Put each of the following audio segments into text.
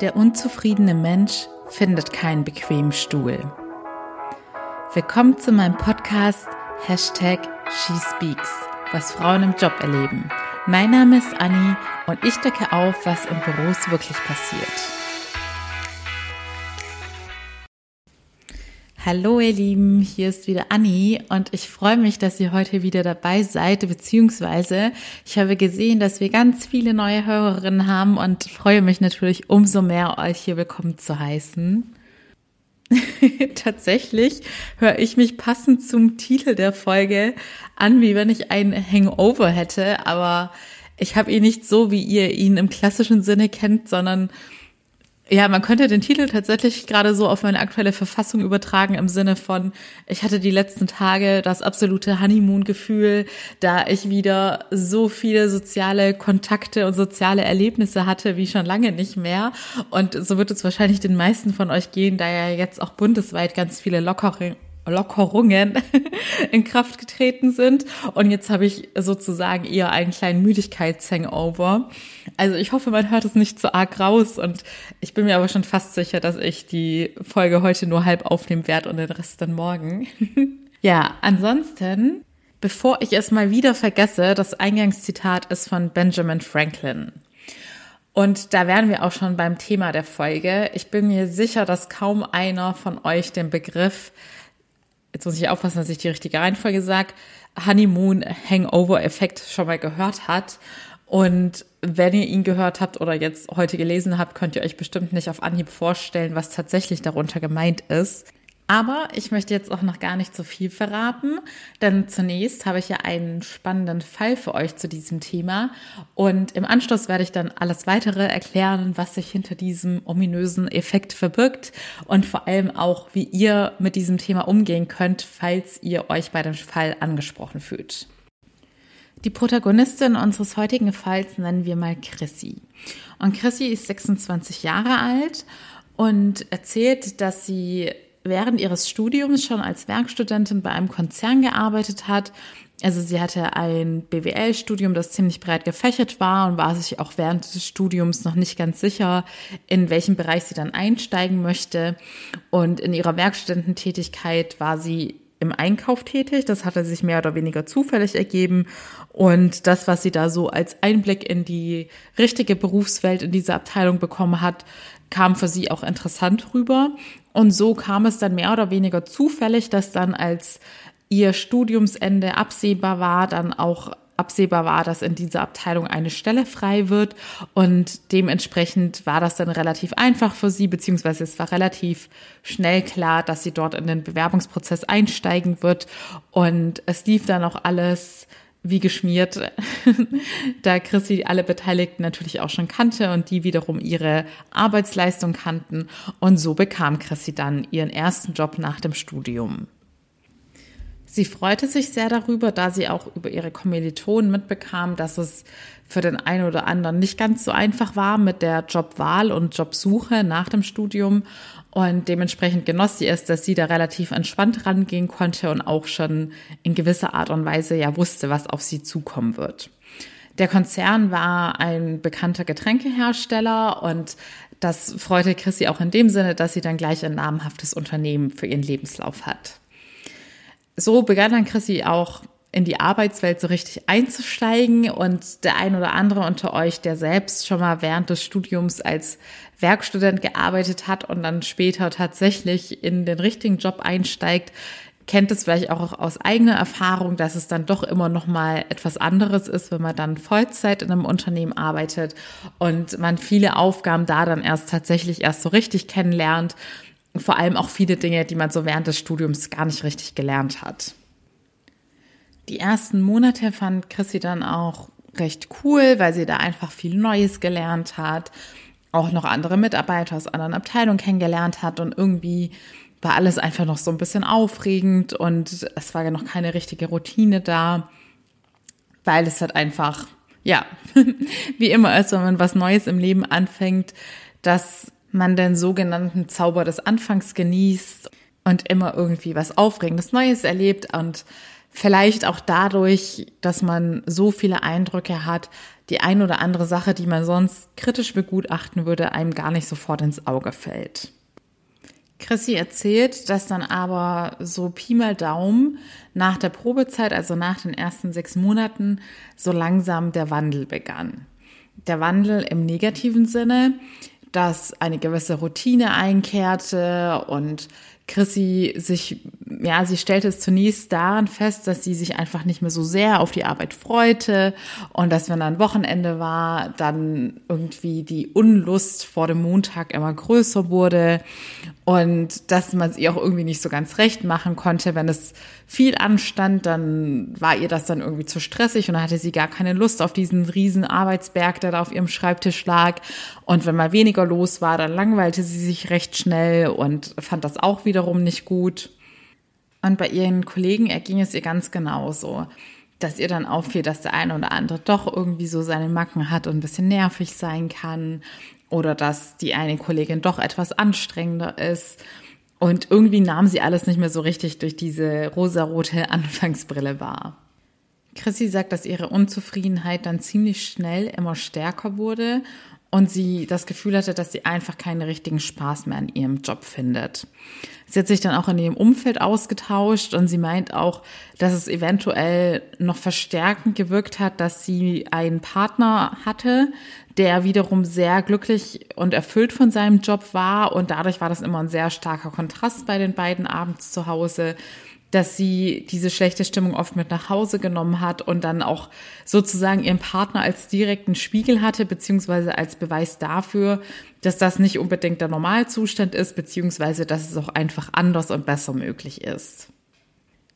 Der unzufriedene Mensch findet keinen bequemen Stuhl. Willkommen zu meinem Podcast Hashtag SheSpeaks, was Frauen im Job erleben. Mein Name ist Anni und ich decke auf, was in Büros wirklich passiert. Hallo ihr Lieben, hier ist wieder Anni und ich freue mich, dass ihr heute wieder dabei seid, beziehungsweise ich habe gesehen, dass wir ganz viele neue Hörerinnen haben und freue mich natürlich umso mehr, euch hier willkommen zu heißen. Tatsächlich höre ich mich passend zum Titel der Folge an, wie wenn ich ein Hangover hätte, aber ich habe ihn nicht so, wie ihr ihn im klassischen Sinne kennt, sondern ja, man könnte den Titel tatsächlich gerade so auf meine aktuelle Verfassung übertragen im Sinne von, ich hatte die letzten Tage das absolute Honeymoon-Gefühl, da ich wieder so viele soziale Kontakte und soziale Erlebnisse hatte wie schon lange nicht mehr. Und so wird es wahrscheinlich den meisten von euch gehen, da ja jetzt auch bundesweit ganz viele Lockerungen Lockerungen in Kraft getreten sind. Und jetzt habe ich sozusagen eher einen kleinen Müdigkeitshangover. Also ich hoffe, man hört es nicht so arg raus. Und ich bin mir aber schon fast sicher, dass ich die Folge heute nur halb aufnehmen werde und den Rest dann morgen. ja, ansonsten, bevor ich es mal wieder vergesse, das Eingangszitat ist von Benjamin Franklin. Und da wären wir auch schon beim Thema der Folge. Ich bin mir sicher, dass kaum einer von euch den Begriff jetzt muss ich aufpassen, dass ich die richtige Reihenfolge sage, Honeymoon Hangover Effekt schon mal gehört hat. Und wenn ihr ihn gehört habt oder jetzt heute gelesen habt, könnt ihr euch bestimmt nicht auf Anhieb vorstellen, was tatsächlich darunter gemeint ist. Aber ich möchte jetzt auch noch gar nicht so viel verraten, denn zunächst habe ich ja einen spannenden Fall für euch zu diesem Thema und im Anschluss werde ich dann alles weitere erklären, was sich hinter diesem ominösen Effekt verbirgt und vor allem auch, wie ihr mit diesem Thema umgehen könnt, falls ihr euch bei dem Fall angesprochen fühlt. Die Protagonistin unseres heutigen Falls nennen wir mal Chrissy. Und Chrissy ist 26 Jahre alt und erzählt, dass sie während ihres Studiums schon als Werkstudentin bei einem Konzern gearbeitet hat. Also sie hatte ein BWL-Studium, das ziemlich breit gefächert war und war sich auch während des Studiums noch nicht ganz sicher, in welchem Bereich sie dann einsteigen möchte. Und in ihrer Werkstudententätigkeit war sie im Einkauf tätig. Das hatte sich mehr oder weniger zufällig ergeben. Und das, was sie da so als Einblick in die richtige Berufswelt in dieser Abteilung bekommen hat, kam für sie auch interessant rüber. Und so kam es dann mehr oder weniger zufällig, dass dann als ihr Studiumsende absehbar war, dann auch absehbar war, dass in dieser Abteilung eine Stelle frei wird. Und dementsprechend war das dann relativ einfach für sie, beziehungsweise es war relativ schnell klar, dass sie dort in den Bewerbungsprozess einsteigen wird. Und es lief dann auch alles wie geschmiert, da Chrissy alle Beteiligten natürlich auch schon kannte und die wiederum ihre Arbeitsleistung kannten. Und so bekam Chrissy dann ihren ersten Job nach dem Studium. Sie freute sich sehr darüber, da sie auch über ihre Kommilitonen mitbekam, dass es für den einen oder anderen nicht ganz so einfach war mit der Jobwahl und Jobsuche nach dem Studium. Und dementsprechend genoss sie es, dass sie da relativ entspannt rangehen konnte und auch schon in gewisser Art und Weise ja wusste, was auf sie zukommen wird. Der Konzern war ein bekannter Getränkehersteller und das freute Chrissy auch in dem Sinne, dass sie dann gleich ein namhaftes Unternehmen für ihren Lebenslauf hat so begann dann Chrissy auch in die Arbeitswelt so richtig einzusteigen und der ein oder andere unter euch, der selbst schon mal während des Studiums als Werkstudent gearbeitet hat und dann später tatsächlich in den richtigen Job einsteigt, kennt es vielleicht auch aus eigener Erfahrung, dass es dann doch immer noch mal etwas anderes ist, wenn man dann Vollzeit in einem Unternehmen arbeitet und man viele Aufgaben da dann erst tatsächlich erst so richtig kennenlernt vor allem auch viele Dinge, die man so während des Studiums gar nicht richtig gelernt hat. Die ersten Monate fand Chrissy dann auch recht cool, weil sie da einfach viel Neues gelernt hat, auch noch andere Mitarbeiter aus anderen Abteilungen kennengelernt hat und irgendwie war alles einfach noch so ein bisschen aufregend und es war ja noch keine richtige Routine da, weil es halt einfach, ja, wie immer ist, wenn man was Neues im Leben anfängt, dass man den sogenannten Zauber des Anfangs genießt und immer irgendwie was Aufregendes Neues erlebt und vielleicht auch dadurch, dass man so viele Eindrücke hat, die ein oder andere Sache, die man sonst kritisch begutachten würde, einem gar nicht sofort ins Auge fällt. Chrissy erzählt, dass dann aber so Pi mal Daumen nach der Probezeit, also nach den ersten sechs Monaten, so langsam der Wandel begann. Der Wandel im negativen Sinne, dass eine gewisse Routine einkehrte und Chrissy sich, ja, sie stellte es zunächst daran fest, dass sie sich einfach nicht mehr so sehr auf die Arbeit freute und dass wenn dann Wochenende war, dann irgendwie die Unlust vor dem Montag immer größer wurde und dass man es ihr auch irgendwie nicht so ganz recht machen konnte. Wenn es viel anstand, dann war ihr das dann irgendwie zu stressig und dann hatte sie gar keine Lust auf diesen riesen Arbeitsberg, der da auf ihrem Schreibtisch lag. Und wenn mal weniger los war, dann langweilte sie sich recht schnell und fand das auch wiederum nicht gut. Und bei ihren Kollegen erging es ihr ganz genauso dass ihr dann auffiel, dass der eine oder andere doch irgendwie so seine Macken hat und ein bisschen nervig sein kann oder dass die eine Kollegin doch etwas anstrengender ist. Und irgendwie nahm sie alles nicht mehr so richtig durch diese rosarote Anfangsbrille wahr. Chrissy sagt, dass ihre Unzufriedenheit dann ziemlich schnell immer stärker wurde und sie das Gefühl hatte, dass sie einfach keinen richtigen Spaß mehr an ihrem Job findet. Sie hat sich dann auch in ihrem Umfeld ausgetauscht und sie meint auch, dass es eventuell noch verstärkend gewirkt hat, dass sie einen Partner hatte, der wiederum sehr glücklich und erfüllt von seinem Job war und dadurch war das immer ein sehr starker Kontrast bei den beiden abends zu Hause dass sie diese schlechte Stimmung oft mit nach Hause genommen hat und dann auch sozusagen ihren Partner als direkten Spiegel hatte, beziehungsweise als Beweis dafür, dass das nicht unbedingt der Normalzustand ist, beziehungsweise dass es auch einfach anders und besser möglich ist.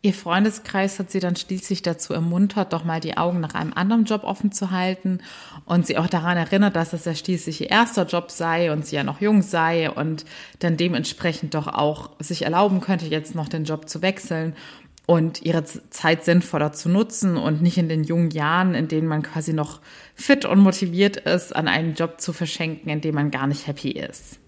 Ihr Freundeskreis hat sie dann schließlich dazu ermuntert, doch mal die Augen nach einem anderen Job offen zu halten und sie auch daran erinnert, dass es ja schließlich ihr erster Job sei und sie ja noch jung sei und dann dementsprechend doch auch sich erlauben könnte, jetzt noch den Job zu wechseln und ihre Zeit sinnvoller zu nutzen und nicht in den jungen Jahren, in denen man quasi noch fit und motiviert ist, an einen Job zu verschenken, in dem man gar nicht happy ist.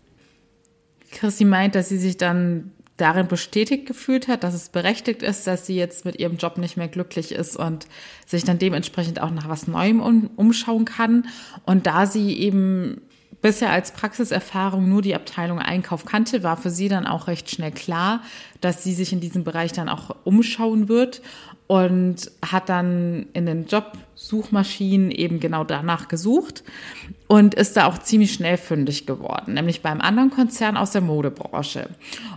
Chrissy meint, dass sie sich dann darin bestätigt gefühlt hat, dass es berechtigt ist, dass sie jetzt mit ihrem Job nicht mehr glücklich ist und sich dann dementsprechend auch nach was Neuem um, umschauen kann. Und da sie eben bisher als Praxiserfahrung nur die Abteilung Einkauf kannte, war für sie dann auch recht schnell klar, dass sie sich in diesem Bereich dann auch umschauen wird und hat dann in den Jobsuchmaschinen eben genau danach gesucht und ist da auch ziemlich schnell fündig geworden, nämlich beim anderen Konzern aus der Modebranche.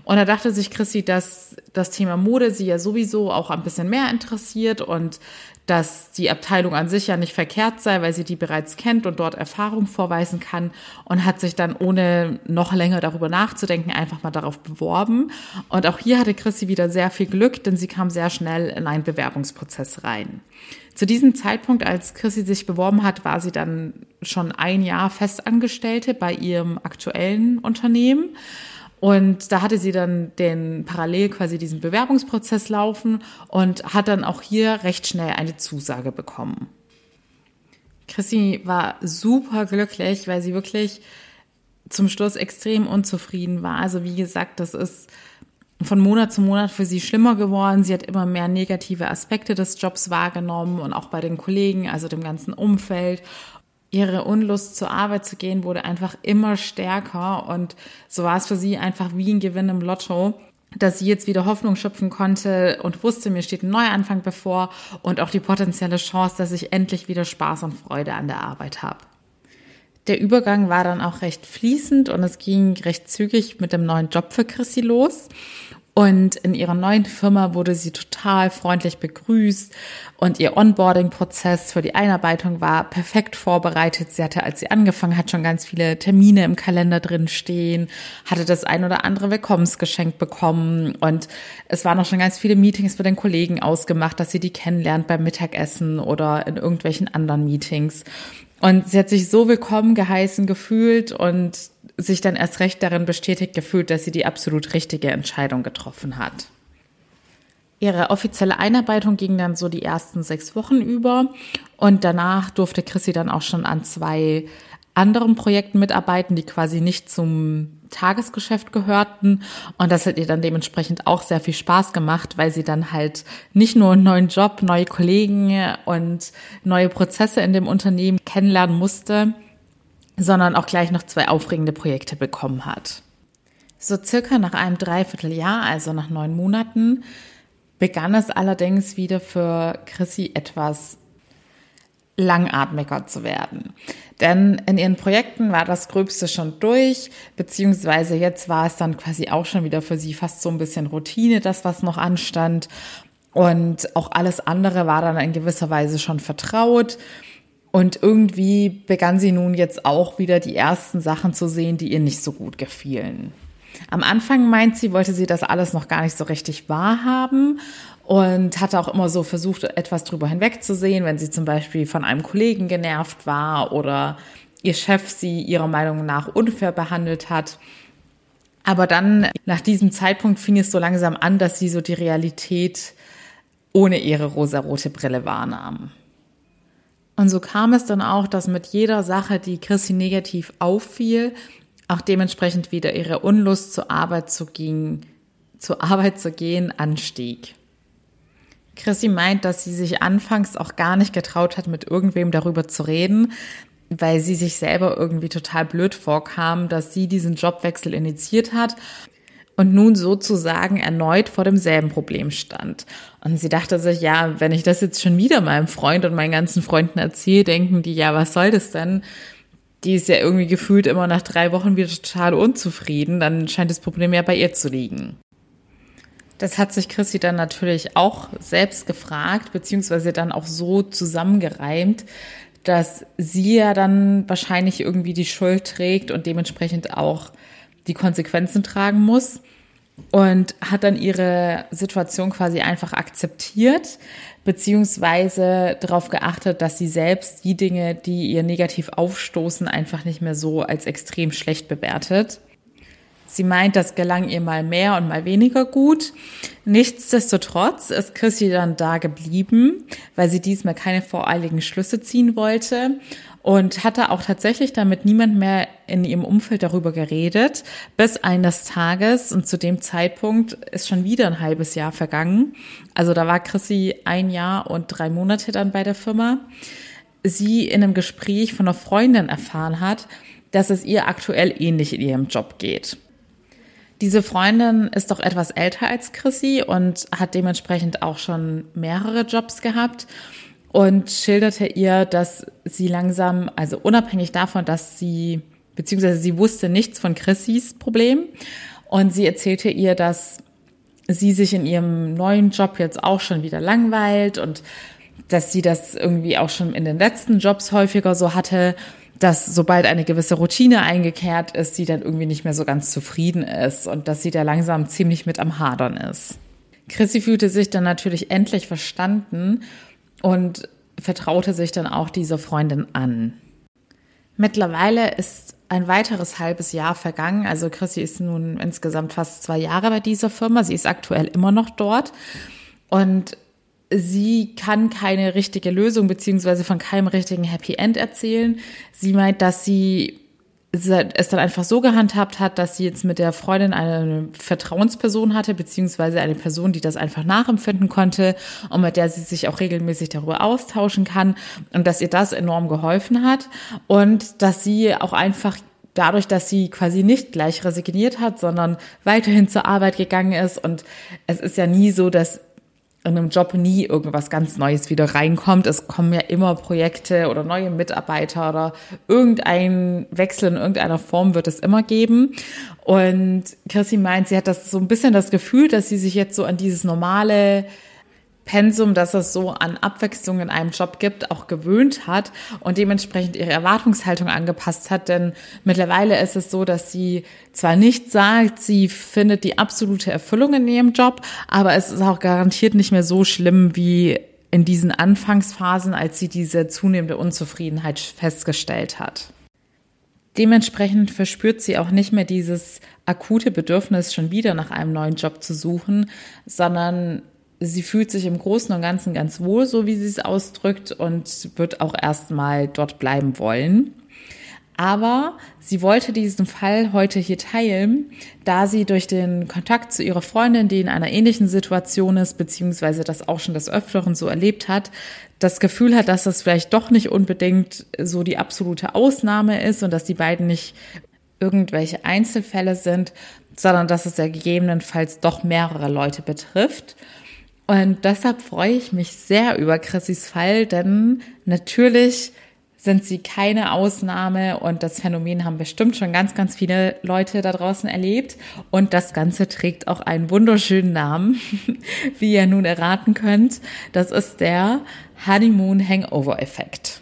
Und da dachte sich Chrissy, dass das Thema Mode sie ja sowieso auch ein bisschen mehr interessiert und dass die Abteilung an sich ja nicht verkehrt sei, weil sie die bereits kennt und dort Erfahrung vorweisen kann und hat sich dann ohne noch länger darüber nachzudenken einfach mal darauf beworben. Und auch hier hatte Chrissy wieder sehr viel Glück, denn sie kam sehr schnell in einen Bewerbungsprozess rein. Zu diesem Zeitpunkt, als Chrissy sich beworben hat, war sie dann schon ein Jahr Festangestellte bei ihrem aktuellen Unternehmen und da hatte sie dann den parallel quasi diesen Bewerbungsprozess laufen und hat dann auch hier recht schnell eine Zusage bekommen. Chrissy war super glücklich, weil sie wirklich zum Schluss extrem unzufrieden war. Also wie gesagt, das ist von Monat zu Monat für sie schlimmer geworden. Sie hat immer mehr negative Aspekte des Jobs wahrgenommen und auch bei den Kollegen, also dem ganzen Umfeld ihre Unlust zur Arbeit zu gehen wurde einfach immer stärker und so war es für sie einfach wie ein Gewinn im Lotto dass sie jetzt wieder Hoffnung schöpfen konnte und wusste, mir steht ein Neuanfang bevor und auch die potenzielle Chance, dass ich endlich wieder Spaß und Freude an der Arbeit habe. Der Übergang war dann auch recht fließend und es ging recht zügig mit dem neuen Job für Chrissy los. Und in ihrer neuen Firma wurde sie total freundlich begrüßt und ihr Onboarding-Prozess für die Einarbeitung war perfekt vorbereitet. Sie hatte, als sie angefangen hat, schon ganz viele Termine im Kalender drin stehen, hatte das ein oder andere Willkommensgeschenk bekommen und es waren auch schon ganz viele Meetings mit den Kollegen ausgemacht, dass sie die kennenlernt beim Mittagessen oder in irgendwelchen anderen Meetings. Und sie hat sich so willkommen geheißen gefühlt und sich dann erst recht darin bestätigt gefühlt, dass sie die absolut richtige Entscheidung getroffen hat. Ihre offizielle Einarbeitung ging dann so die ersten sechs Wochen über und danach durfte Chrissy dann auch schon an zwei anderen Projekten mitarbeiten, die quasi nicht zum Tagesgeschäft gehörten. Und das hat ihr dann dementsprechend auch sehr viel Spaß gemacht, weil sie dann halt nicht nur einen neuen Job, neue Kollegen und neue Prozesse in dem Unternehmen kennenlernen musste, sondern auch gleich noch zwei aufregende Projekte bekommen hat. So circa nach einem Dreivierteljahr, also nach neun Monaten, begann es allerdings wieder für Chrissy etwas langatmiger zu werden. Denn in ihren Projekten war das Gröbste schon durch, beziehungsweise jetzt war es dann quasi auch schon wieder für sie fast so ein bisschen Routine, das, was noch anstand. Und auch alles andere war dann in gewisser Weise schon vertraut. Und irgendwie begann sie nun jetzt auch wieder die ersten Sachen zu sehen, die ihr nicht so gut gefielen. Am Anfang meint sie, wollte sie das alles noch gar nicht so richtig wahrhaben und hatte auch immer so versucht, etwas drüber hinwegzusehen, wenn sie zum Beispiel von einem Kollegen genervt war oder ihr Chef sie ihrer Meinung nach unfair behandelt hat. Aber dann, nach diesem Zeitpunkt, fing es so langsam an, dass sie so die Realität ohne ihre rosarote Brille wahrnahm. Und so kam es dann auch, dass mit jeder Sache, die Chrissy negativ auffiel, auch dementsprechend wieder ihre Unlust zur Arbeit zu gehen, zur Arbeit zu gehen anstieg. Chrissy meint, dass sie sich anfangs auch gar nicht getraut hat, mit irgendwem darüber zu reden, weil sie sich selber irgendwie total blöd vorkam, dass sie diesen Jobwechsel initiiert hat und nun sozusagen erneut vor demselben Problem stand. Und sie dachte sich, ja, wenn ich das jetzt schon wieder meinem Freund und meinen ganzen Freunden erzähle, denken die, ja, was soll das denn? Die ist ja irgendwie gefühlt immer nach drei Wochen wieder total unzufrieden, dann scheint das Problem ja bei ihr zu liegen. Das hat sich Chrissy dann natürlich auch selbst gefragt, beziehungsweise dann auch so zusammengereimt, dass sie ja dann wahrscheinlich irgendwie die Schuld trägt und dementsprechend auch die Konsequenzen tragen muss und hat dann ihre Situation quasi einfach akzeptiert, beziehungsweise darauf geachtet, dass sie selbst die Dinge, die ihr negativ aufstoßen, einfach nicht mehr so als extrem schlecht bewertet. Sie meint, das gelang ihr mal mehr und mal weniger gut. Nichtsdestotrotz ist Chrissy dann da geblieben, weil sie diesmal keine voreiligen Schlüsse ziehen wollte und hatte auch tatsächlich damit niemand mehr in ihrem Umfeld darüber geredet, bis eines Tages und zu dem Zeitpunkt ist schon wieder ein halbes Jahr vergangen. Also da war Chrissy ein Jahr und drei Monate dann bei der Firma. Sie in einem Gespräch von einer Freundin erfahren hat, dass es ihr aktuell ähnlich in ihrem Job geht. Diese Freundin ist doch etwas älter als Chrissy und hat dementsprechend auch schon mehrere Jobs gehabt und schilderte ihr, dass sie langsam, also unabhängig davon, dass sie, beziehungsweise sie wusste nichts von Chrissys Problem und sie erzählte ihr, dass sie sich in ihrem neuen Job jetzt auch schon wieder langweilt und dass sie das irgendwie auch schon in den letzten Jobs häufiger so hatte dass sobald eine gewisse Routine eingekehrt ist, sie dann irgendwie nicht mehr so ganz zufrieden ist und dass sie da langsam ziemlich mit am Hadern ist. Chrissy fühlte sich dann natürlich endlich verstanden und vertraute sich dann auch dieser Freundin an. Mittlerweile ist ein weiteres halbes Jahr vergangen. Also Chrissy ist nun insgesamt fast zwei Jahre bei dieser Firma. Sie ist aktuell immer noch dort. Und sie kann keine richtige Lösung beziehungsweise von keinem richtigen Happy End erzählen. Sie meint, dass sie es dann einfach so gehandhabt hat, dass sie jetzt mit der Freundin eine Vertrauensperson hatte, beziehungsweise eine Person, die das einfach nachempfinden konnte und mit der sie sich auch regelmäßig darüber austauschen kann und dass ihr das enorm geholfen hat und dass sie auch einfach dadurch, dass sie quasi nicht gleich resigniert hat, sondern weiterhin zur Arbeit gegangen ist. Und es ist ja nie so, dass in einem Job nie irgendwas ganz Neues wieder reinkommt. Es kommen ja immer Projekte oder neue Mitarbeiter oder irgendein Wechsel in irgendeiner Form wird es immer geben. Und Chrissy meint, sie hat das so ein bisschen das Gefühl, dass sie sich jetzt so an dieses normale Pensum, das es so an Abwechslung in einem Job gibt, auch gewöhnt hat und dementsprechend ihre Erwartungshaltung angepasst hat. Denn mittlerweile ist es so, dass sie zwar nicht sagt, sie findet die absolute Erfüllung in ihrem Job, aber es ist auch garantiert nicht mehr so schlimm wie in diesen Anfangsphasen, als sie diese zunehmende Unzufriedenheit festgestellt hat. Dementsprechend verspürt sie auch nicht mehr dieses akute Bedürfnis, schon wieder nach einem neuen Job zu suchen, sondern sie fühlt sich im Großen und Ganzen ganz wohl, so wie sie es ausdrückt, und wird auch erstmal dort bleiben wollen. Aber sie wollte diesen Fall heute hier teilen, da sie durch den Kontakt zu ihrer Freundin, die in einer ähnlichen Situation ist, beziehungsweise das auch schon des Öfteren so erlebt hat, das Gefühl hat, dass das vielleicht doch nicht unbedingt so die absolute Ausnahme ist und dass die beiden nicht irgendwelche Einzelfälle sind, sondern dass es ja gegebenenfalls doch mehrere Leute betrifft. Und deshalb freue ich mich sehr über Chrissys Fall, denn natürlich sind sie keine Ausnahme und das Phänomen haben bestimmt schon ganz, ganz viele Leute da draußen erlebt. Und das Ganze trägt auch einen wunderschönen Namen, wie ihr nun erraten könnt. Das ist der Honeymoon Hangover Effekt.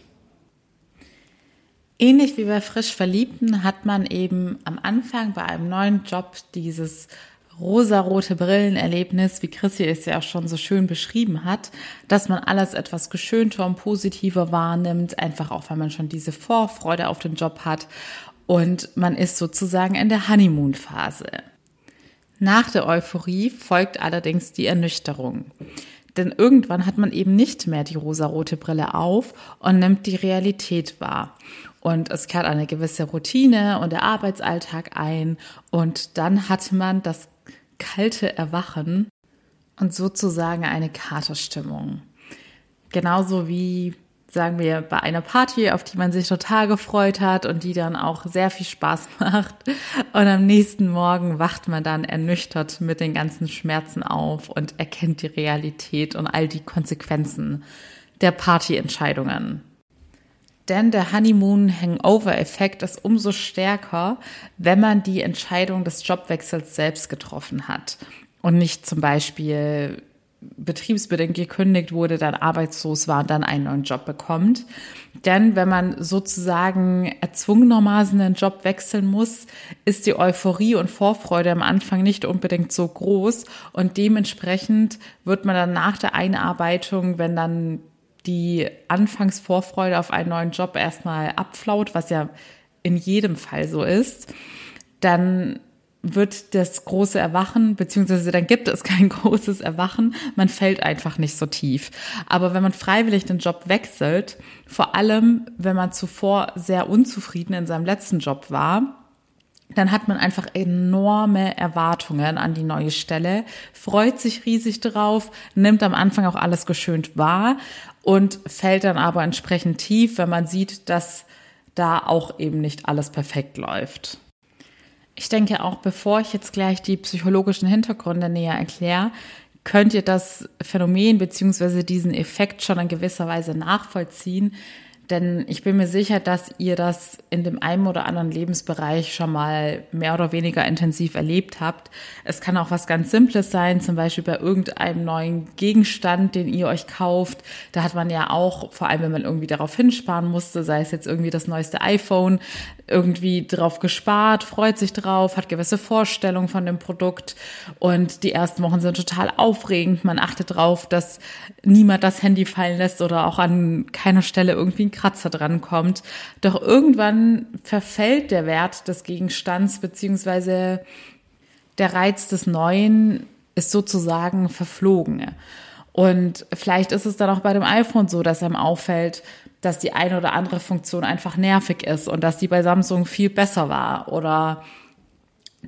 Ähnlich wie bei frisch Verliebten hat man eben am Anfang bei einem neuen Job dieses rosarote Brillenerlebnis, wie Chrissy es ja auch schon so schön beschrieben hat, dass man alles etwas geschönter und positiver wahrnimmt, einfach auch, weil man schon diese Vorfreude auf den Job hat und man ist sozusagen in der Honeymoon-Phase. Nach der Euphorie folgt allerdings die Ernüchterung. Denn irgendwann hat man eben nicht mehr die rosarote Brille auf und nimmt die Realität wahr. Und es kehrt eine gewisse Routine und der Arbeitsalltag ein. Und dann hat man das kalte Erwachen und sozusagen eine Katerstimmung. Genauso wie, sagen wir, bei einer Party, auf die man sich total gefreut hat und die dann auch sehr viel Spaß macht. Und am nächsten Morgen wacht man dann ernüchtert mit den ganzen Schmerzen auf und erkennt die Realität und all die Konsequenzen der Partyentscheidungen. Denn der Honeymoon-Hangover-Effekt ist umso stärker, wenn man die Entscheidung des Jobwechsels selbst getroffen hat und nicht zum Beispiel betriebsbedingt gekündigt wurde, dann arbeitslos war und dann einen neuen Job bekommt. Denn wenn man sozusagen erzwungenermaßen einen Job wechseln muss, ist die Euphorie und Vorfreude am Anfang nicht unbedingt so groß und dementsprechend wird man dann nach der Einarbeitung, wenn dann die Anfangsvorfreude auf einen neuen Job erstmal abflaut, was ja in jedem Fall so ist, dann wird das große Erwachen, beziehungsweise dann gibt es kein großes Erwachen, man fällt einfach nicht so tief. Aber wenn man freiwillig den Job wechselt, vor allem wenn man zuvor sehr unzufrieden in seinem letzten Job war, dann hat man einfach enorme Erwartungen an die neue Stelle, freut sich riesig drauf, nimmt am Anfang auch alles geschönt wahr und fällt dann aber entsprechend tief, wenn man sieht, dass da auch eben nicht alles perfekt läuft. Ich denke auch, bevor ich jetzt gleich die psychologischen Hintergründe näher erkläre, könnt ihr das Phänomen beziehungsweise diesen Effekt schon in gewisser Weise nachvollziehen, denn ich bin mir sicher, dass ihr das in dem einen oder anderen Lebensbereich schon mal mehr oder weniger intensiv erlebt habt. Es kann auch was ganz Simples sein, zum Beispiel bei irgendeinem neuen Gegenstand, den ihr euch kauft. Da hat man ja auch, vor allem wenn man irgendwie darauf hinsparen musste, sei es jetzt irgendwie das neueste iPhone, irgendwie drauf gespart, freut sich drauf, hat gewisse Vorstellungen von dem Produkt und die ersten Wochen sind total aufregend. Man achtet drauf, dass niemand das Handy fallen lässt oder auch an keiner Stelle irgendwie ein Kratzer dran kommt. Doch irgendwann verfällt der Wert des Gegenstands beziehungsweise der Reiz des Neuen ist sozusagen verflogen. Und vielleicht ist es dann auch bei dem iPhone so, dass einem auffällt, dass die eine oder andere Funktion einfach nervig ist und dass die bei Samsung viel besser war oder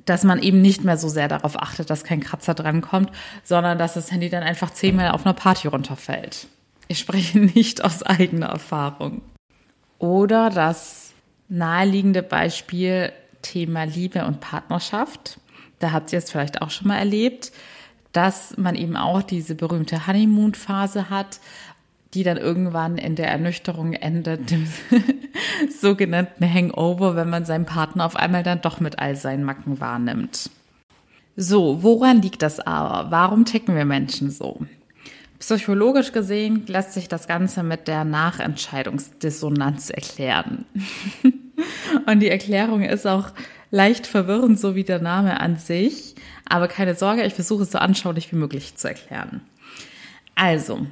dass man eben nicht mehr so sehr darauf achtet, dass kein Kratzer drankommt, sondern dass das Handy dann einfach zehnmal auf einer Party runterfällt. Ich spreche nicht aus eigener Erfahrung. Oder das naheliegende Beispiel Thema Liebe und Partnerschaft. Da habt ihr es vielleicht auch schon mal erlebt, dass man eben auch diese berühmte Honeymoon-Phase hat, die dann irgendwann in der Ernüchterung endet, dem sogenannten Hangover, wenn man seinen Partner auf einmal dann doch mit all seinen Macken wahrnimmt. So, woran liegt das aber? Warum ticken wir Menschen so? Psychologisch gesehen lässt sich das Ganze mit der Nachentscheidungsdissonanz erklären. Und die Erklärung ist auch leicht verwirrend, so wie der Name an sich. Aber keine Sorge, ich versuche es so anschaulich wie möglich zu erklären. Also,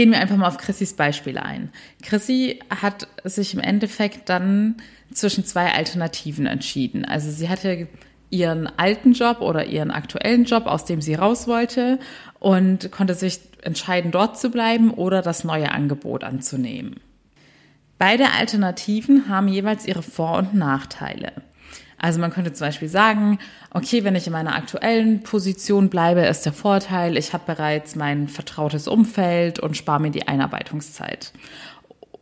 Gehen wir einfach mal auf Chrissys Beispiel ein. Chrissy hat sich im Endeffekt dann zwischen zwei Alternativen entschieden. Also sie hatte ihren alten Job oder ihren aktuellen Job, aus dem sie raus wollte und konnte sich entscheiden, dort zu bleiben oder das neue Angebot anzunehmen. Beide Alternativen haben jeweils ihre Vor- und Nachteile. Also man könnte zum Beispiel sagen, okay, wenn ich in meiner aktuellen Position bleibe, ist der Vorteil, ich habe bereits mein vertrautes Umfeld und spare mir die Einarbeitungszeit.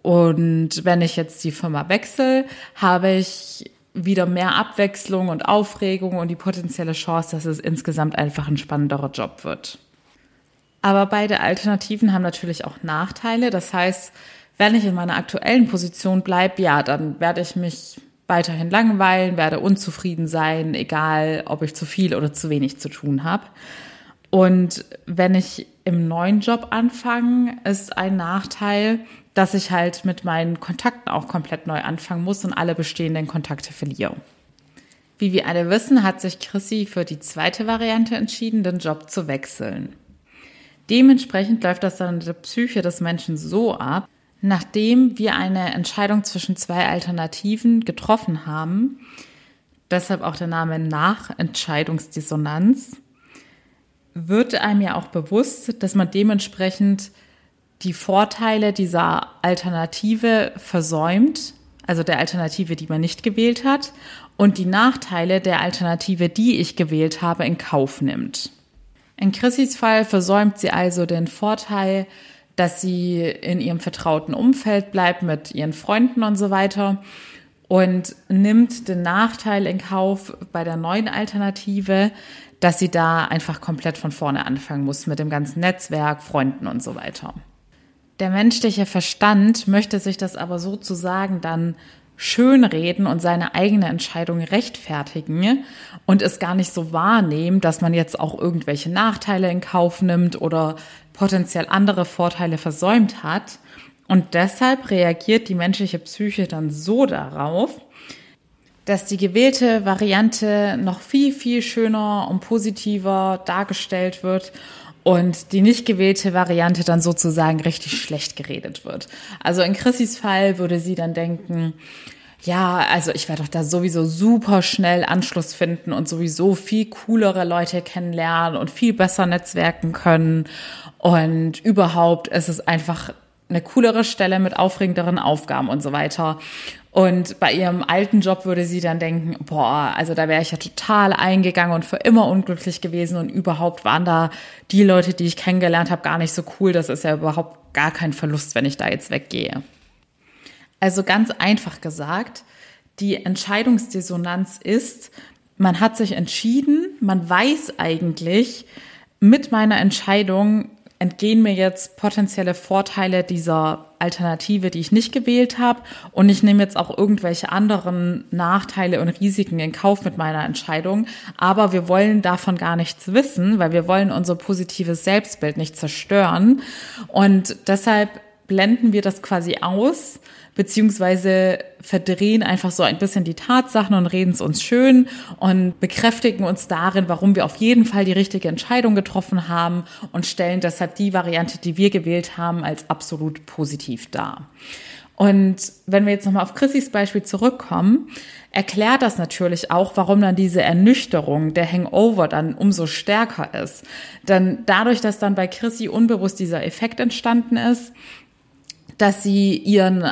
Und wenn ich jetzt die Firma wechsle, habe ich wieder mehr Abwechslung und Aufregung und die potenzielle Chance, dass es insgesamt einfach ein spannenderer Job wird. Aber beide Alternativen haben natürlich auch Nachteile. Das heißt, wenn ich in meiner aktuellen Position bleibe, ja, dann werde ich mich weiterhin langweilen, werde unzufrieden sein, egal ob ich zu viel oder zu wenig zu tun habe. Und wenn ich im neuen Job anfange, ist ein Nachteil, dass ich halt mit meinen Kontakten auch komplett neu anfangen muss und alle bestehenden Kontakte verliere. Wie wir alle wissen, hat sich Chrissy für die zweite Variante entschieden, den Job zu wechseln. Dementsprechend läuft das dann in der Psyche des Menschen so ab, nachdem wir eine Entscheidung zwischen zwei Alternativen getroffen haben, deshalb auch der Name Nachentscheidungsdissonanz, wird einem ja auch bewusst, dass man dementsprechend die Vorteile dieser Alternative versäumt, also der Alternative, die man nicht gewählt hat, und die Nachteile der Alternative, die ich gewählt habe, in Kauf nimmt. In Chrissys Fall versäumt sie also den Vorteil, dass sie in ihrem vertrauten Umfeld bleibt mit ihren Freunden und so weiter und nimmt den Nachteil in Kauf bei der neuen Alternative, dass sie da einfach komplett von vorne anfangen muss mit dem ganzen Netzwerk, Freunden und so weiter. Der menschliche Verstand möchte sich das aber sozusagen dann schönreden und seine eigene Entscheidung rechtfertigen und es gar nicht so wahrnehmen, dass man jetzt auch irgendwelche Nachteile in Kauf nimmt oder potenziell andere Vorteile versäumt hat. Und deshalb reagiert die menschliche Psyche dann so darauf, dass die gewählte Variante noch viel, viel schöner und positiver dargestellt wird und die nicht gewählte Variante dann sozusagen richtig schlecht geredet wird. Also in Chrissys Fall würde sie dann denken, ja, also ich werde doch da sowieso super schnell Anschluss finden und sowieso viel coolere Leute kennenlernen und viel besser netzwerken können. Und überhaupt ist es einfach eine coolere Stelle mit aufregenderen Aufgaben und so weiter. Und bei ihrem alten Job würde sie dann denken, boah, also da wäre ich ja total eingegangen und für immer unglücklich gewesen und überhaupt waren da die Leute, die ich kennengelernt habe, gar nicht so cool. Das ist ja überhaupt gar kein Verlust, wenn ich da jetzt weggehe. Also ganz einfach gesagt, die Entscheidungsdissonanz ist, man hat sich entschieden, man weiß eigentlich, mit meiner Entscheidung entgehen mir jetzt potenzielle Vorteile dieser Alternative, die ich nicht gewählt habe. Und ich nehme jetzt auch irgendwelche anderen Nachteile und Risiken in Kauf mit meiner Entscheidung. Aber wir wollen davon gar nichts wissen, weil wir wollen unser positives Selbstbild nicht zerstören. Und deshalb blenden wir das quasi aus beziehungsweise verdrehen einfach so ein bisschen die Tatsachen und reden es uns schön und bekräftigen uns darin, warum wir auf jeden Fall die richtige Entscheidung getroffen haben und stellen deshalb die Variante, die wir gewählt haben, als absolut positiv dar. Und wenn wir jetzt nochmal auf Chrissys Beispiel zurückkommen, erklärt das natürlich auch, warum dann diese Ernüchterung, der Hangover dann umso stärker ist. Denn dadurch, dass dann bei Chrissy unbewusst dieser Effekt entstanden ist, dass sie ihren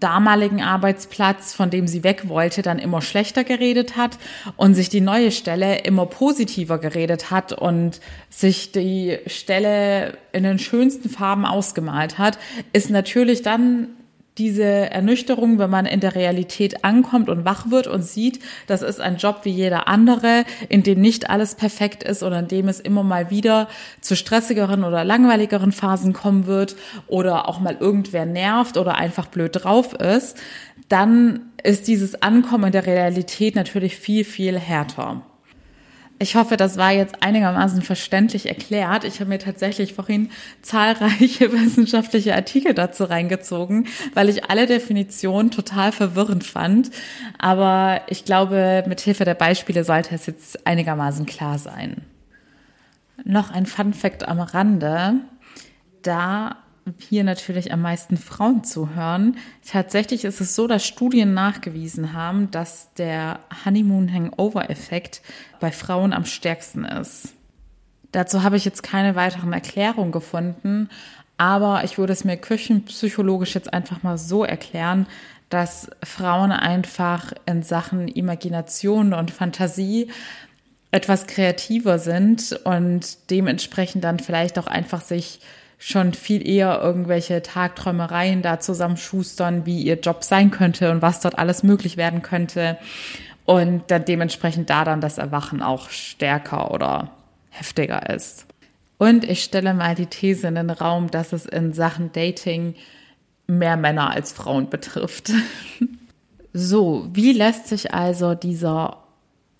damaligen Arbeitsplatz, von dem sie weg wollte, dann immer schlechter geredet hat und sich die neue Stelle immer positiver geredet hat und sich die Stelle in den schönsten Farben ausgemalt hat, ist natürlich dann diese Ernüchterung, wenn man in der Realität ankommt und wach wird und sieht, das ist ein Job wie jeder andere, in dem nicht alles perfekt ist oder in dem es immer mal wieder zu stressigeren oder langweiligeren Phasen kommen wird oder auch mal irgendwer nervt oder einfach blöd drauf ist, dann ist dieses Ankommen in der Realität natürlich viel, viel härter. Ich hoffe, das war jetzt einigermaßen verständlich erklärt. Ich habe mir tatsächlich vorhin zahlreiche wissenschaftliche Artikel dazu reingezogen, weil ich alle Definitionen total verwirrend fand. Aber ich glaube, mit Hilfe der Beispiele sollte es jetzt einigermaßen klar sein. Noch ein Fun Fact am Rande. Da hier natürlich am meisten Frauen zuhören. Tatsächlich ist es so, dass Studien nachgewiesen haben, dass der Honeymoon-Hangover-Effekt bei Frauen am stärksten ist. Dazu habe ich jetzt keine weiteren Erklärungen gefunden, Aber ich würde es mir küchenpsychologisch jetzt einfach mal so erklären, dass Frauen einfach in Sachen Imagination und Fantasie etwas kreativer sind und dementsprechend dann vielleicht auch einfach sich schon viel eher irgendwelche Tagträumereien da zusammenschustern, wie ihr Job sein könnte und was dort alles möglich werden könnte. Und dann dementsprechend da dann das Erwachen auch stärker oder heftiger ist. Und ich stelle mal die These in den Raum, dass es in Sachen Dating mehr Männer als Frauen betrifft. so, wie lässt sich also dieser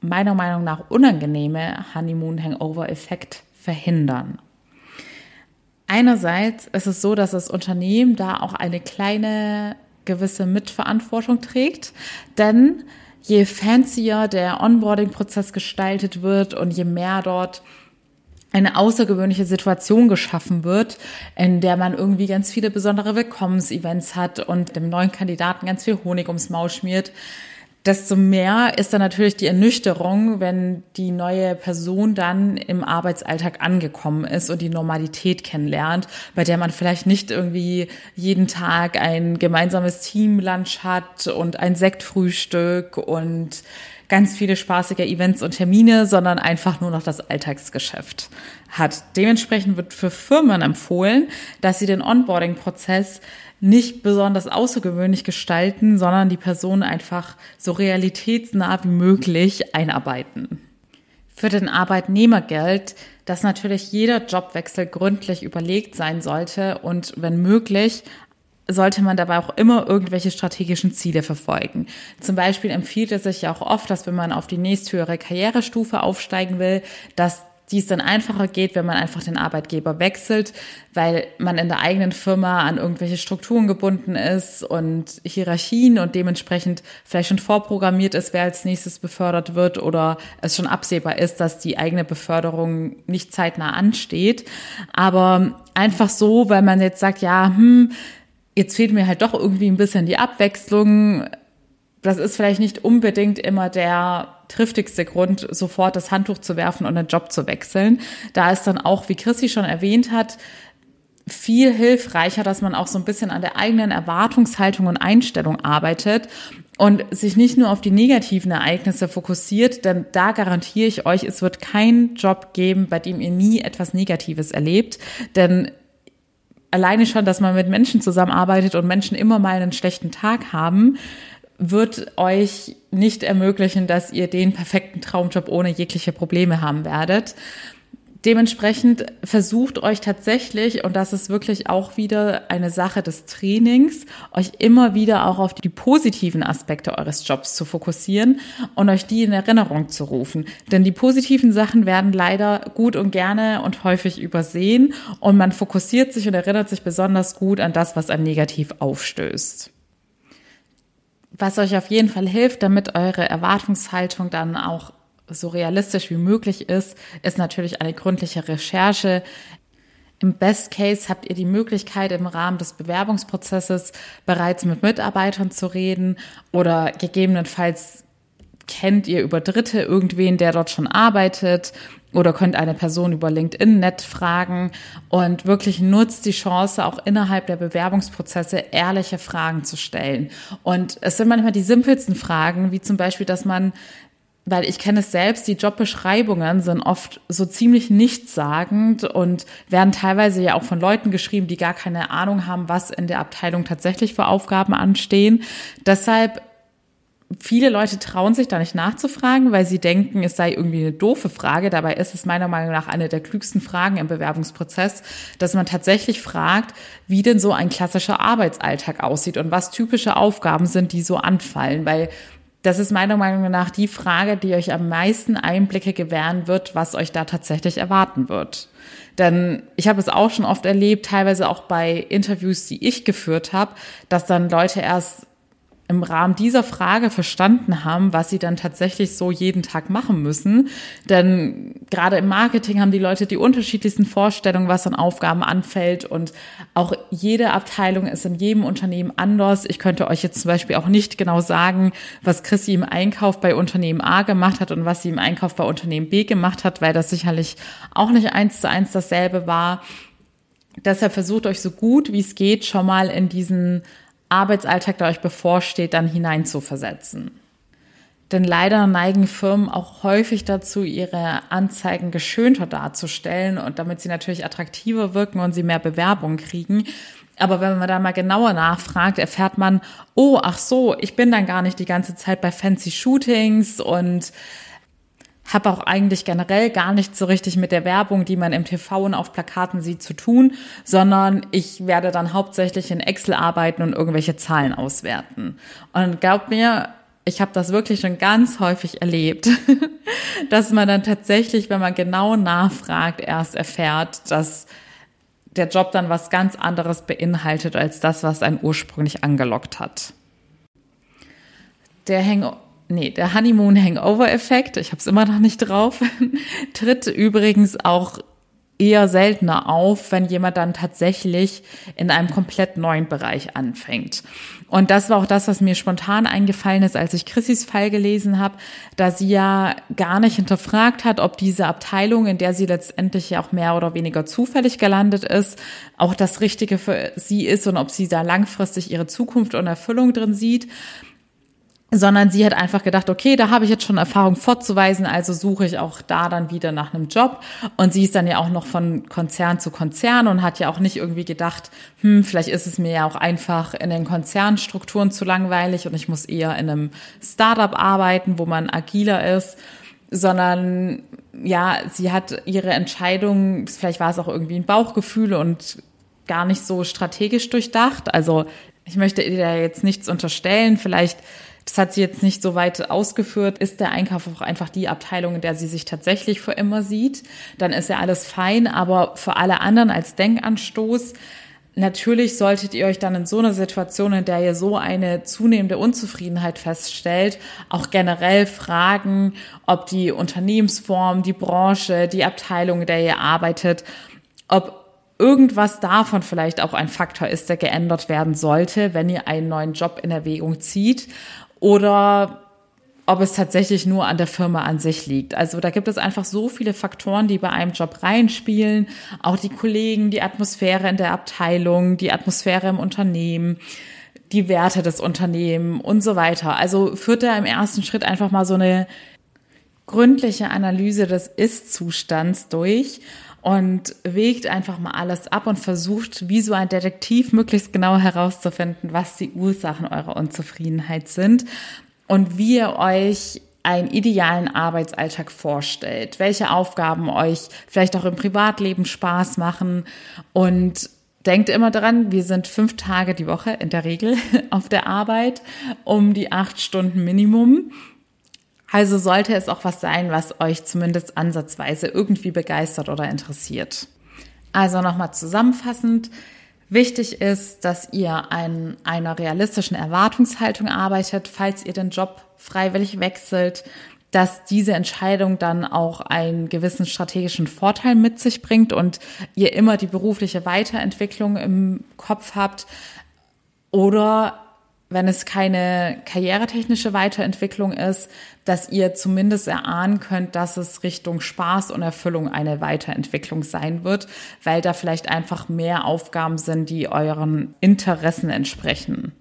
meiner Meinung nach unangenehme Honeymoon-Hangover-Effekt verhindern? Einerseits ist es so, dass das Unternehmen da auch eine kleine gewisse Mitverantwortung trägt, denn je fancier der Onboarding-Prozess gestaltet wird und je mehr dort eine außergewöhnliche Situation geschaffen wird, in der man irgendwie ganz viele besondere Willkommensevents hat und dem neuen Kandidaten ganz viel Honig ums Maul schmiert, desto mehr ist dann natürlich die Ernüchterung, wenn die neue Person dann im Arbeitsalltag angekommen ist und die Normalität kennenlernt, bei der man vielleicht nicht irgendwie jeden Tag ein gemeinsames Teamlunch hat und ein Sektfrühstück und ganz viele spaßige Events und Termine, sondern einfach nur noch das Alltagsgeschäft hat. Dementsprechend wird für Firmen empfohlen, dass sie den Onboarding-Prozess nicht besonders außergewöhnlich gestalten, sondern die Person einfach so realitätsnah wie möglich einarbeiten. Für den Arbeitnehmer gilt, dass natürlich jeder Jobwechsel gründlich überlegt sein sollte und wenn möglich sollte man dabei auch immer irgendwelche strategischen Ziele verfolgen. Zum Beispiel empfiehlt es sich ja auch oft, dass wenn man auf die nächsthöhere Karrierestufe aufsteigen will, dass dies dann einfacher geht, wenn man einfach den Arbeitgeber wechselt, weil man in der eigenen Firma an irgendwelche Strukturen gebunden ist und Hierarchien und dementsprechend vielleicht schon vorprogrammiert ist, wer als nächstes befördert wird oder es schon absehbar ist, dass die eigene Beförderung nicht zeitnah ansteht. Aber einfach so, weil man jetzt sagt, ja, hm, jetzt fehlt mir halt doch irgendwie ein bisschen die Abwechslung. Das ist vielleicht nicht unbedingt immer der triftigste Grund, sofort das Handtuch zu werfen und einen Job zu wechseln. Da ist dann auch, wie Chrissy schon erwähnt hat, viel hilfreicher, dass man auch so ein bisschen an der eigenen Erwartungshaltung und Einstellung arbeitet und sich nicht nur auf die negativen Ereignisse fokussiert, denn da garantiere ich euch, es wird keinen Job geben, bei dem ihr nie etwas Negatives erlebt, denn alleine schon, dass man mit Menschen zusammenarbeitet und Menschen immer mal einen schlechten Tag haben, wird euch nicht ermöglichen, dass ihr den perfekten Traumjob ohne jegliche Probleme haben werdet. Dementsprechend versucht euch tatsächlich, und das ist wirklich auch wieder eine Sache des Trainings, euch immer wieder auch auf die positiven Aspekte eures Jobs zu fokussieren und euch die in Erinnerung zu rufen. Denn die positiven Sachen werden leider gut und gerne und häufig übersehen und man fokussiert sich und erinnert sich besonders gut an das, was einem negativ aufstößt. Was euch auf jeden Fall hilft, damit eure Erwartungshaltung dann auch so realistisch wie möglich ist, ist natürlich eine gründliche Recherche. Im Best Case habt ihr die Möglichkeit, im Rahmen des Bewerbungsprozesses bereits mit Mitarbeitern zu reden oder gegebenenfalls kennt ihr über Dritte irgendwen, der dort schon arbeitet oder könnt eine Person über LinkedIn nett fragen und wirklich nutzt die Chance, auch innerhalb der Bewerbungsprozesse ehrliche Fragen zu stellen. Und es sind manchmal die simpelsten Fragen, wie zum Beispiel, dass man weil ich kenne es selbst, die Jobbeschreibungen sind oft so ziemlich nichtssagend und werden teilweise ja auch von Leuten geschrieben, die gar keine Ahnung haben, was in der Abteilung tatsächlich für Aufgaben anstehen. Deshalb viele Leute trauen sich da nicht nachzufragen, weil sie denken, es sei irgendwie eine doofe Frage. Dabei ist es meiner Meinung nach eine der klügsten Fragen im Bewerbungsprozess, dass man tatsächlich fragt, wie denn so ein klassischer Arbeitsalltag aussieht und was typische Aufgaben sind, die so anfallen, weil das ist meiner Meinung nach die Frage, die euch am meisten Einblicke gewähren wird, was euch da tatsächlich erwarten wird. Denn ich habe es auch schon oft erlebt, teilweise auch bei Interviews, die ich geführt habe, dass dann Leute erst im Rahmen dieser Frage verstanden haben, was sie dann tatsächlich so jeden Tag machen müssen. Denn gerade im Marketing haben die Leute die unterschiedlichsten Vorstellungen, was an Aufgaben anfällt. Und auch jede Abteilung ist in jedem Unternehmen anders. Ich könnte euch jetzt zum Beispiel auch nicht genau sagen, was Chrissy im Einkauf bei Unternehmen A gemacht hat und was sie im Einkauf bei Unternehmen B gemacht hat, weil das sicherlich auch nicht eins zu eins dasselbe war. Deshalb versucht euch so gut wie es geht schon mal in diesen Arbeitsalltag, der euch bevorsteht, dann hineinzuversetzen. Denn leider neigen Firmen auch häufig dazu, ihre Anzeigen geschönter darzustellen und damit sie natürlich attraktiver wirken und sie mehr Bewerbungen kriegen. Aber wenn man da mal genauer nachfragt, erfährt man, oh, ach so, ich bin dann gar nicht die ganze Zeit bei fancy Shootings und habe auch eigentlich generell gar nicht so richtig mit der Werbung, die man im TV und auf Plakaten sieht, zu tun, sondern ich werde dann hauptsächlich in Excel arbeiten und irgendwelche Zahlen auswerten. Und glaubt mir, ich habe das wirklich schon ganz häufig erlebt, dass man dann tatsächlich, wenn man genau nachfragt, erst erfährt, dass der Job dann was ganz anderes beinhaltet als das, was einen ursprünglich angelockt hat. Der Hang nee, der Honeymoon Hangover Effekt, ich habe es immer noch nicht drauf, tritt übrigens auch eher seltener auf, wenn jemand dann tatsächlich in einem komplett neuen Bereich anfängt. Und das war auch das, was mir spontan eingefallen ist, als ich Chrissys Fall gelesen habe, da sie ja gar nicht hinterfragt hat, ob diese Abteilung, in der sie letztendlich ja auch mehr oder weniger zufällig gelandet ist, auch das Richtige für sie ist und ob sie da langfristig ihre Zukunft und Erfüllung drin sieht sondern sie hat einfach gedacht, okay, da habe ich jetzt schon Erfahrung vorzuweisen, also suche ich auch da dann wieder nach einem Job. Und sie ist dann ja auch noch von Konzern zu Konzern und hat ja auch nicht irgendwie gedacht, hm, vielleicht ist es mir ja auch einfach in den Konzernstrukturen zu langweilig und ich muss eher in einem Startup arbeiten, wo man agiler ist, sondern ja, sie hat ihre Entscheidung, vielleicht war es auch irgendwie ein Bauchgefühl und gar nicht so strategisch durchdacht. Also ich möchte ihr da jetzt nichts unterstellen, vielleicht das hat sie jetzt nicht so weit ausgeführt. Ist der Einkauf auch einfach die Abteilung, in der sie sich tatsächlich für immer sieht? Dann ist ja alles fein. Aber für alle anderen als Denkanstoß, Natürlich solltet ihr euch dann in so einer Situation, in der ihr so eine zunehmende Unzufriedenheit feststellt, auch generell fragen, ob die Unternehmensform, die Branche, die Abteilung, in der ihr arbeitet, ob irgendwas davon vielleicht auch ein Faktor ist, der geändert werden sollte, wenn ihr einen neuen Job in Erwägung zieht oder ob es tatsächlich nur an der Firma an sich liegt. Also da gibt es einfach so viele Faktoren, die bei einem Job reinspielen. Auch die Kollegen, die Atmosphäre in der Abteilung, die Atmosphäre im Unternehmen, die Werte des Unternehmens und so weiter. Also führt da im ersten Schritt einfach mal so eine gründliche Analyse des Ist-Zustands durch und wägt einfach mal alles ab und versucht, wie so ein Detektiv möglichst genau herauszufinden, was die Ursachen eurer Unzufriedenheit sind und wie ihr euch einen idealen Arbeitsalltag vorstellt, welche Aufgaben euch vielleicht auch im Privatleben Spaß machen und denkt immer daran, wir sind fünf Tage die Woche in der Regel auf der Arbeit um die acht Stunden Minimum. Also sollte es auch was sein, was euch zumindest ansatzweise irgendwie begeistert oder interessiert. Also nochmal zusammenfassend. Wichtig ist, dass ihr an einer realistischen Erwartungshaltung arbeitet, falls ihr den Job freiwillig wechselt, dass diese Entscheidung dann auch einen gewissen strategischen Vorteil mit sich bringt und ihr immer die berufliche Weiterentwicklung im Kopf habt oder wenn es keine karrieretechnische Weiterentwicklung ist, dass ihr zumindest erahnen könnt, dass es Richtung Spaß und Erfüllung eine Weiterentwicklung sein wird, weil da vielleicht einfach mehr Aufgaben sind, die euren Interessen entsprechen.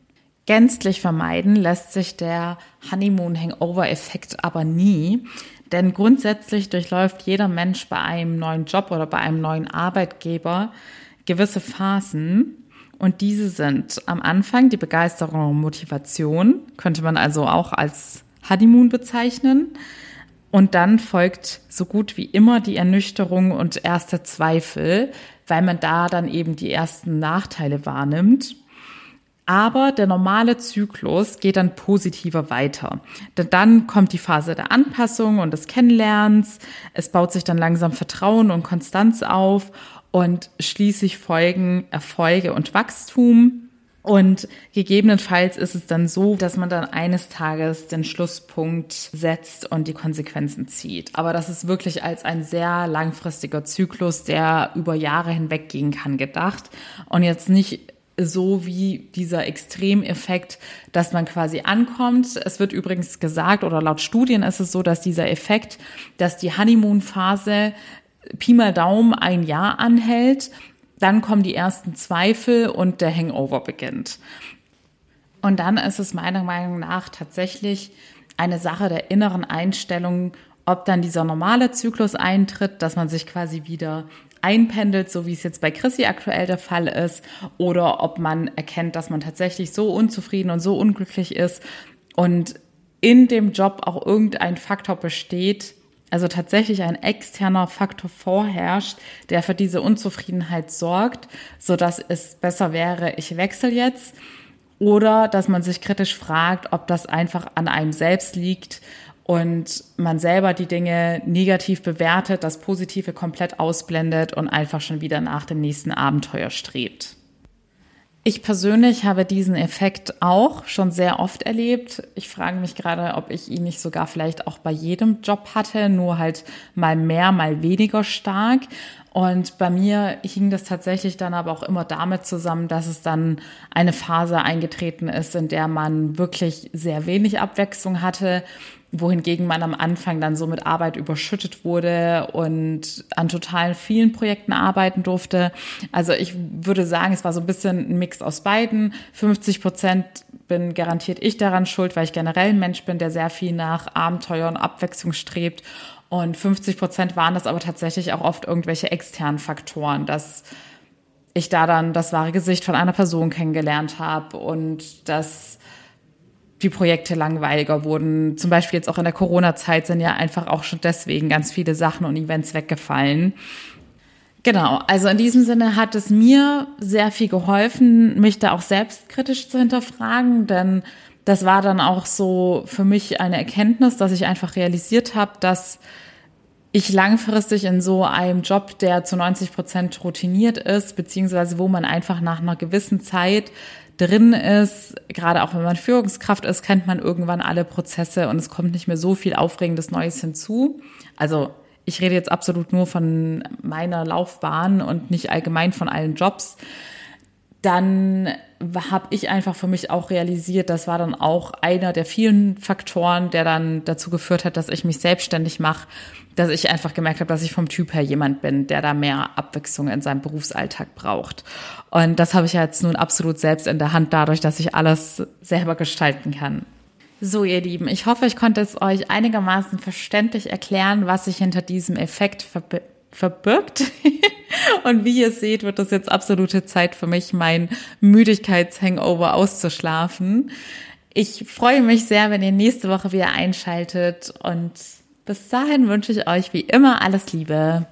Gänzlich vermeiden lässt sich der Honeymoon-Hangover-Effekt aber nie, denn grundsätzlich durchläuft jeder Mensch bei einem neuen Job oder bei einem neuen Arbeitgeber gewisse Phasen, und diese sind am Anfang die Begeisterung und Motivation, könnte man also auch als Honeymoon bezeichnen. Und dann folgt so gut wie immer die Ernüchterung und erste Zweifel, weil man da dann eben die ersten Nachteile wahrnimmt. Aber der normale Zyklus geht dann positiver weiter. Denn dann kommt die Phase der Anpassung und des Kennenlernens. Es baut sich dann langsam Vertrauen und Konstanz auf und schließlich folgen Erfolge und Wachstum. Und gegebenenfalls ist es dann so, dass man dann eines Tages den Schlusspunkt setzt und die Konsequenzen zieht. Aber das ist wirklich als ein sehr langfristiger Zyklus, der über Jahre hinweg gehen kann, gedacht. Und jetzt nicht so wie dieser Extremeffekt, dass man quasi ankommt. Es wird übrigens gesagt, oder laut Studien ist es so, dass dieser Effekt, dass die Honeymoon-Phase Pi mal Daumen ein Jahr anhält dann kommen die ersten Zweifel und der Hangover beginnt. Und dann ist es meiner Meinung nach tatsächlich eine Sache der inneren Einstellung, ob dann dieser normale Zyklus eintritt, dass man sich quasi wieder einpendelt, so wie es jetzt bei Chrissy aktuell der Fall ist, oder ob man erkennt, dass man tatsächlich so unzufrieden und so unglücklich ist und in dem Job auch irgendein Faktor besteht, also tatsächlich ein externer Faktor vorherrscht, der für diese Unzufriedenheit sorgt, so dass es besser wäre, ich wechsle jetzt oder dass man sich kritisch fragt, ob das einfach an einem selbst liegt und man selber die Dinge negativ bewertet, das Positive komplett ausblendet und einfach schon wieder nach dem nächsten Abenteuer strebt. Ich persönlich habe diesen Effekt auch schon sehr oft erlebt. Ich frage mich gerade, ob ich ihn nicht sogar vielleicht auch bei jedem Job hatte, nur halt mal mehr, mal weniger stark. Und bei mir hing das tatsächlich dann aber auch immer damit zusammen, dass es dann eine Phase eingetreten ist, in der man wirklich sehr wenig Abwechslung hatte wohingegen man am Anfang dann so mit Arbeit überschüttet wurde und an total vielen Projekten arbeiten durfte. Also ich würde sagen, es war so ein bisschen ein Mix aus beiden. 50 Prozent bin garantiert ich daran schuld, weil ich generell ein Mensch bin, der sehr viel nach Abenteuer und Abwechslung strebt. Und 50 Prozent waren das aber tatsächlich auch oft irgendwelche externen Faktoren, dass ich da dann das wahre Gesicht von einer Person kennengelernt habe und dass die Projekte langweiliger wurden. Zum Beispiel jetzt auch in der Corona-Zeit sind ja einfach auch schon deswegen ganz viele Sachen und Events weggefallen. Genau, also in diesem Sinne hat es mir sehr viel geholfen, mich da auch selbstkritisch zu hinterfragen, denn das war dann auch so für mich eine Erkenntnis, dass ich einfach realisiert habe, dass ich langfristig in so einem Job, der zu 90 Prozent routiniert ist, beziehungsweise wo man einfach nach einer gewissen Zeit drin ist, gerade auch wenn man Führungskraft ist, kennt man irgendwann alle Prozesse und es kommt nicht mehr so viel Aufregendes Neues hinzu. Also ich rede jetzt absolut nur von meiner Laufbahn und nicht allgemein von allen Jobs. Dann habe ich einfach für mich auch realisiert, das war dann auch einer der vielen Faktoren, der dann dazu geführt hat, dass ich mich selbstständig mache, dass ich einfach gemerkt habe, dass ich vom Typ her jemand bin, der da mehr Abwechslung in seinem Berufsalltag braucht. Und das habe ich jetzt nun absolut selbst in der Hand, dadurch, dass ich alles selber gestalten kann. So, ihr Lieben, ich hoffe, ich konnte es euch einigermaßen verständlich erklären, was sich hinter diesem Effekt verb verbirgt. Und wie ihr seht, wird das jetzt absolute Zeit für mich, mein Müdigkeitshangover auszuschlafen. Ich freue mich sehr, wenn ihr nächste Woche wieder einschaltet und bis dahin wünsche ich euch wie immer alles Liebe.